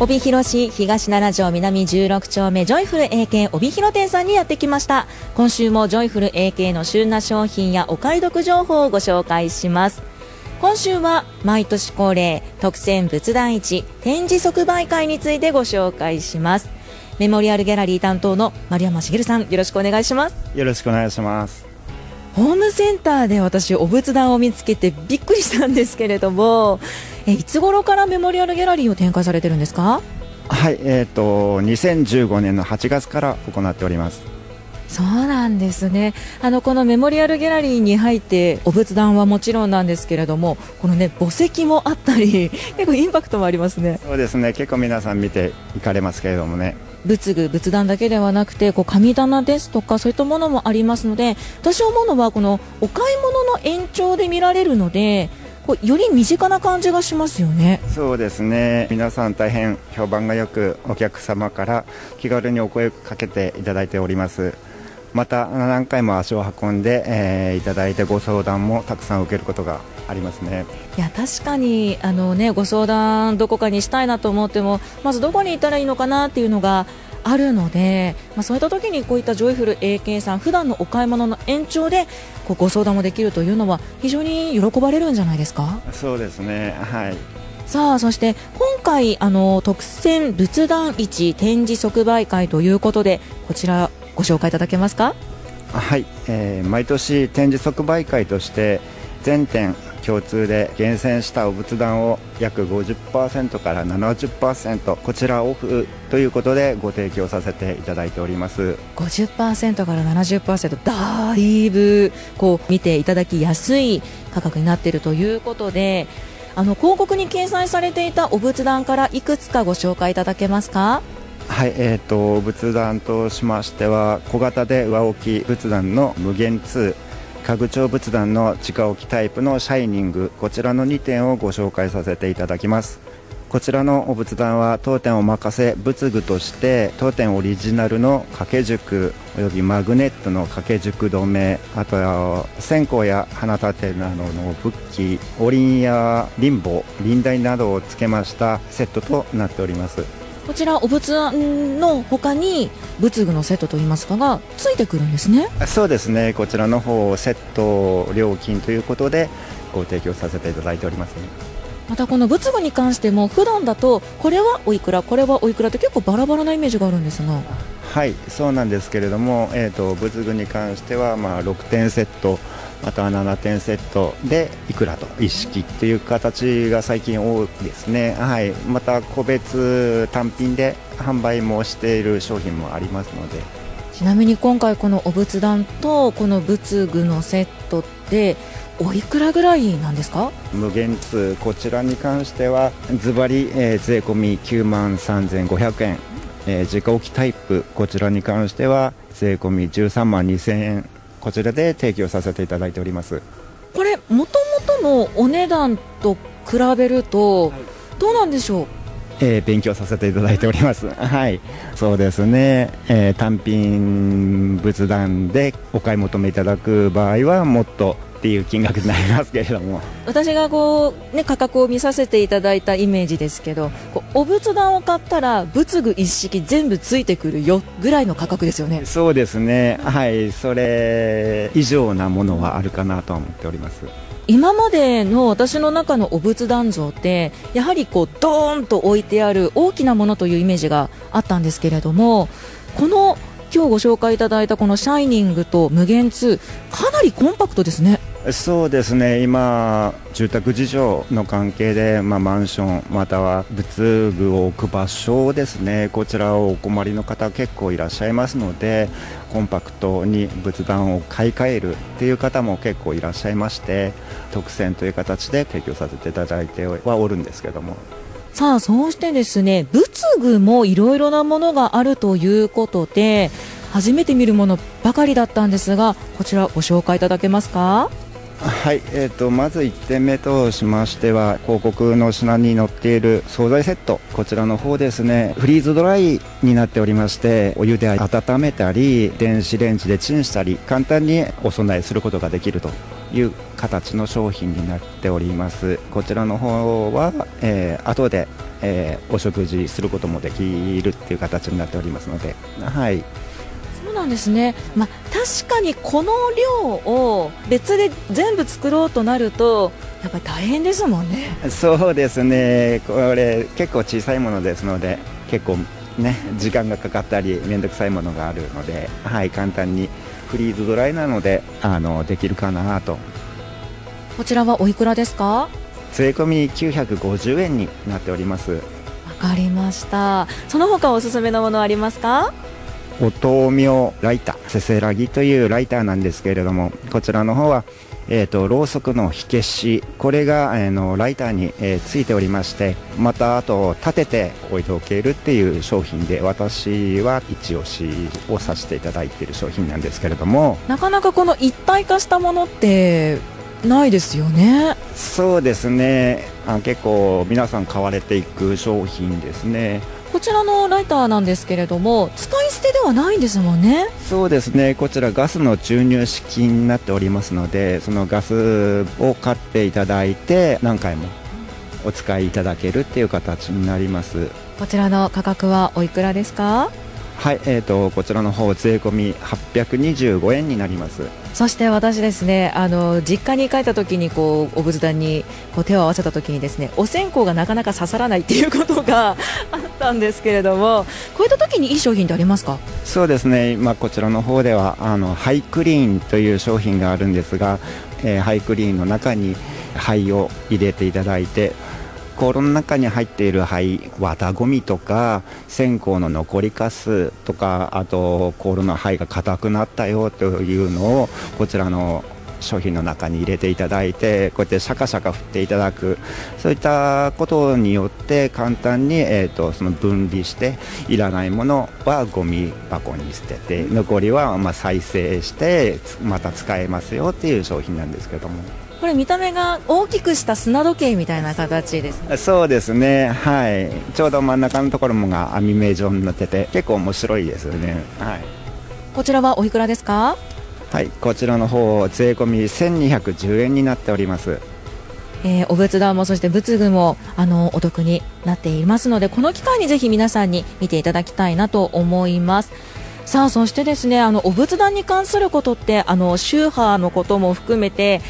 帯広市東7条南16丁目ジョイフル AK 帯広店さんにやってきました。今週もジョイフル AK の旬な商品やお買い得情報をご紹介します。今週は毎年恒例特選仏壇市展示即売会についてご紹介します。メモリアルギャラリー担当の丸山茂さんよろしくお願いします。よろしくお願いします。ホームセンターで私お仏壇を見つけてびっくりしたんですけれどもえいつ頃からメモリアルギャラリーを展開されてるんですか？はいえーと、2015年の8月から行っております。そうなんですね。あのこのメモリアルギャラリーに入ってお仏壇はもちろんなんですけれどもこのね墓石もあったり 結構インパクトもありますね。そうですね。結構皆さん見ていかれますけれどもね。仏具仏壇だけではなくてこう神棚ですとかそういったものもありますので私思うのはこのお買い物の延長で見られるのでこうより身近な感じがしますよね。そうですね。皆さん大変評判がよくお客様から気軽にお声かけていただいております。また何回も足を運んで、えー、いただいてご相談もたくさん受けることがありますね。いや確かにあの、ね、ご相談どこかにしたいなと思ってもまずどこに行ったらいいのかなっていうのがあるので、まあ、そういった時にこういったジョイフル AK さん普段のお買い物の延長でこうご相談もできるというのは非常に喜ばれるんじゃないですか？そうですね。はい。さあそして今回あの特選仏壇市展示即売会ということでこちらご紹介いただけますか？はい、えー、毎年展示即売会として全店共通で厳選したお仏壇を約50%から70%こちらオフということでご提供させていただいております。50%から70%だいぶこう見ていただきやすい価格になっているということであの広告に掲載されていたお仏壇からいくつかご紹介いただけますか？はい、えーと、仏壇としましては小型で上置き仏壇の無限2家具調仏壇の直置きタイプのシャイニングこちらの2点をご紹介させていただきます。こちらのお仏壇は当店お任せ仏具として当店オリジナルの掛け軸およびマグネットの掛け軸止めあとは線香や花立てなどの仏器お輪やリンボ輪台などをつけましたセットとなっております。こちらお仏壇の他に仏具のセットといいますかがついてくるんですね。そうですね。こちらの方セット料金ということでご提供させていただいております、ね、またこの仏具に関しても普段だとこれはおいくらこれはおいくらって結構バラバラなイメージがあるんですが。はいそうなんですけれども、えーと、仏具に関しては、まあ、6点セットまたは7点セットでいくらと。一式っていう形が最近多いですね、はい、また個別単品で販売もしている商品もありますので。ちなみに今回このお仏壇とこの仏具のセットっておいくらぐらいなんですか？無限通。こちらに関してはズバリ、えー、税込み9万3500円。えー、直置きタイプ。こちらに関しては税込み13万2000円こちらで提供させていただいておりますこれもともとのお値段と比べると、どうなんでしょう？えー、勉強させていただいております。はい、そうですね。えー、単品仏壇でお買い求めいただく場合はもっとっていう金額になりますけれども。私がこう、ね、価格を見させていただいたイメージですけどお仏壇を買ったら仏具一式全部ついてくるよぐらいの価格ですよね。そうですね。はい。それ以上なものはあるかなと思っております。今までの私の中のお仏壇像ってやはりこうドーンと置いてある大きなものというイメージがあったんですけれどもこの今日ご紹介いただいたこのシャイニングと無限2かなりコンパクトですねそうですね今、住宅事情の関係で、まあ、マンションまたは仏具を置く場所ですねこちらをお困りの方結構いらっしゃいますのでコンパクトに仏壇を買い替えるっていう方も結構いらっしゃいまして特選という形で提供させていただいてはおるんですけども。さあそうしてですね仏具もいろいろなものがあるということで初めて見るものばかりだったんですがこちらご紹介いただけますか？はい、えーと、まず1点目としましては広告の品に載っている惣菜セットこちらの方ですね。フリーズドライになっておりましてお湯で温めたり電子レンジでチンしたり簡単にお供えすることができるという形の商品になっております。こちらの方は、えー、後でえー、お食事することもできるっていう形になっておりますので、はい、なんですね、まあ、確かにこの量を別で全部作ろうとなるとやっぱり大変ですもんね。そうですね。これ結構小さいものですので結構ね時間がかかったり面倒くさいものがあるので、はい、簡単にフリーズドライなのであのできるかなと。こちらはおいくらですか？税込み950円になっております。わかりました。その他おすすめのものありますか？お豆苗ライターせせらぎというライターなんですけれどもこちらの方はえーと、ろうそくの火消し。これが、えー、のライターに、えー、ついておりましてまたあと立てて置いておけるっていう商品で私は一押しをさせていただいている商品なんですけれども。なかなかこの一体化したものってないですよね。そうですね。あ結構皆さん買われていく商品ですね。こちらのライターなんですけれども使い捨てではないんですもんね。そうですね。こちらガスの注入式になっておりますのでそのガスを買っていただいて何回もお使いいただけるっていう形になります。こちらの価格はおいくらですか？はい、えーと、こちらの方税込み825円になります。そして私ですねあの実家に帰った時にこうお仏壇にこう手を合わせた時にですねお線香がなかなか刺さらないっていうことがあったんですけれどもこういった時にいい商品ってありますか？そうですね、まあ、こちらの方ではあのハイクリーンという商品があるんですが、えー、ハイクリーンの中に灰を入れていただいて香炉の中に入っている灰綿ごみとか線香の残りかすとかあと香炉の灰が硬くなったよというのをこちらの商品の中に入れていただいてこうやってシャカシャカ振っていただくそういったことによって簡単に、えーと、その分離していらないものはゴミ箱に捨てて残りはま再生してまた使えますよっていう商品なんですけども。これ見た目が大きくした砂時計みたいな形です、ね、そうですね。はい。ちょうど真ん中のところもが網目状になってて結構面白いですよね。はい。こちらはおいくらですか？はいこちらの方税込み1210円になっております。えー、お仏壇もそして仏具もあのお得になっていますのでこの機会にぜひ皆さんに見ていただきたいなと思います。さあそしてですねあのお仏壇に関することってあの宗派のことも含めて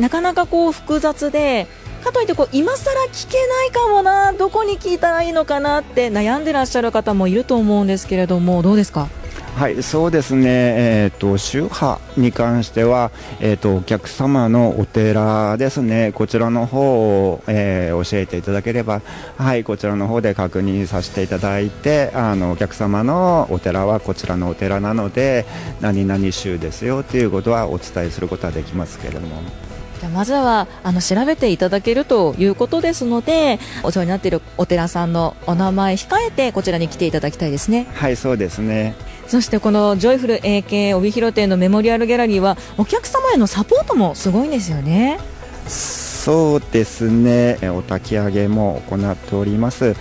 なかなかこう複雑でかといってこう今更聞けないかもなどこに聞いたらいいのかなって悩んでらっしゃる方もいると思うんですけれどもどうですか？はいそうですね、えーと、宗派に関しては、えーと、お客様のお寺ですね、こちらの方を、えー、教えていただければ、はい、こちらの方で確認させていただいて、あのお客様のお寺はこちらのお寺なので、何々宗ですよということはお伝えすることはできますけれども。まずはあの調べていただけるということですのでお世話になっているお寺さんのお名前控えてこちらに来ていただきたいですね。はいそうですね。そしてこのジョイフル AK 帯広店のメモリアルギャラリーはお客様へのサポートもすごいんですよね。そうですね。お焚き上げも行っております。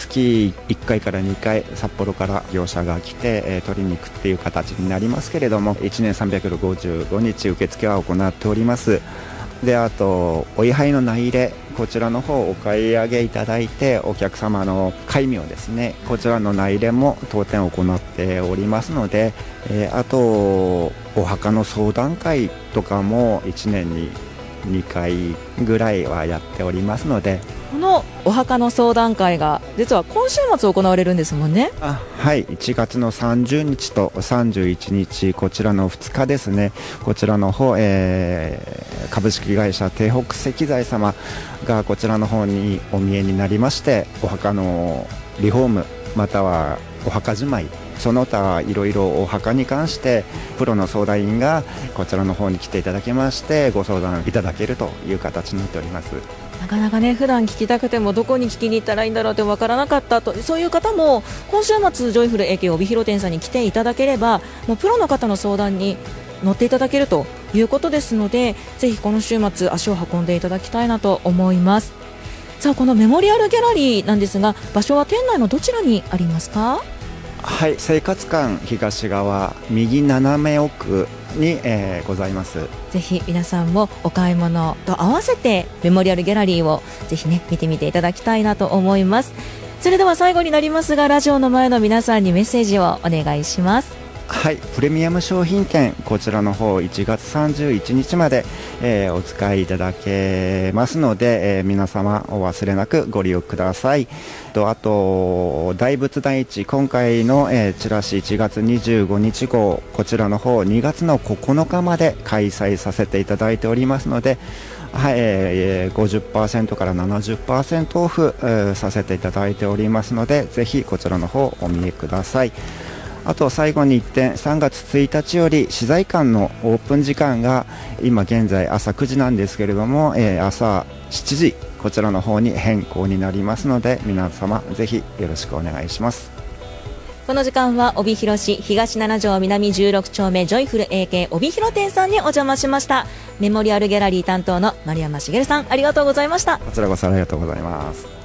月1回から2回札幌から業者が来て、えー、取りに行くっていう形になりますけれども1年355日受付は行っておりますであとお位牌の内入れこちらの方お買い上げいただいてお客様の戒名ですねこちらの内入れも当店行っておりますので、えー、あとお墓の相談会とかも1年に2回ぐらいはやっておりますのでこのお墓の相談会が実は今週末行われるんですもんね。はい。1月の30日と31日こちらの2日ですね。こちらの方、えー、株式会社帝北石材様がこちらの方にお見えになりましてお墓のリフォームまたはお墓じまいその他いろいろお墓に関してプロの相談員がこちらの方に来ていただきましてご相談いただけるという形になっております。なかなかね普段聞きたくてもどこに聞きに行ったらいいんだろうって分からなかったとそういう方も今週末ジョイフル AK 帯広店さんに来ていただければもうプロの方の相談に乗っていただけるということですのでぜひこの週末足を運んでいただきたいなと思います。さあこのメモリアルギャラリーなんですが場所は店内のどちらにありますか？はい生活館東側右斜め奥に、えー、ございます。ぜひ皆さんもお買い物と合わせてメモリアルギャラリーをぜひね見てみていただきたいなと思います。それでは最後になりますがラジオの前の皆さんにメッセージをお願いします。はい、プレミアム商品券、こちらの方1月31日まで、えー、お使いいただけますので、えー、皆様お忘れなくご利用ください。とあと、大仏第一、今回の、えー、チラシ1月25日号、こちらの方2月の9日まで開催させていただいておりますので、はい、えー、50%から70%オフ、えー、させていただいておりますので、ぜひこちらの方お見えください。あと最後に1点3月1日より資材館のオープン時間が今現在朝9時なんですけれども、えー、朝7時こちらの方に変更になりますので皆様ぜひよろしくお願いします。この時間は帯広市東7条南16丁目ジョイフル AK 帯広店さんにお邪魔しました。メモリアルギャラリー担当の丸山茂さんありがとうございました。こちらこそありがとうございます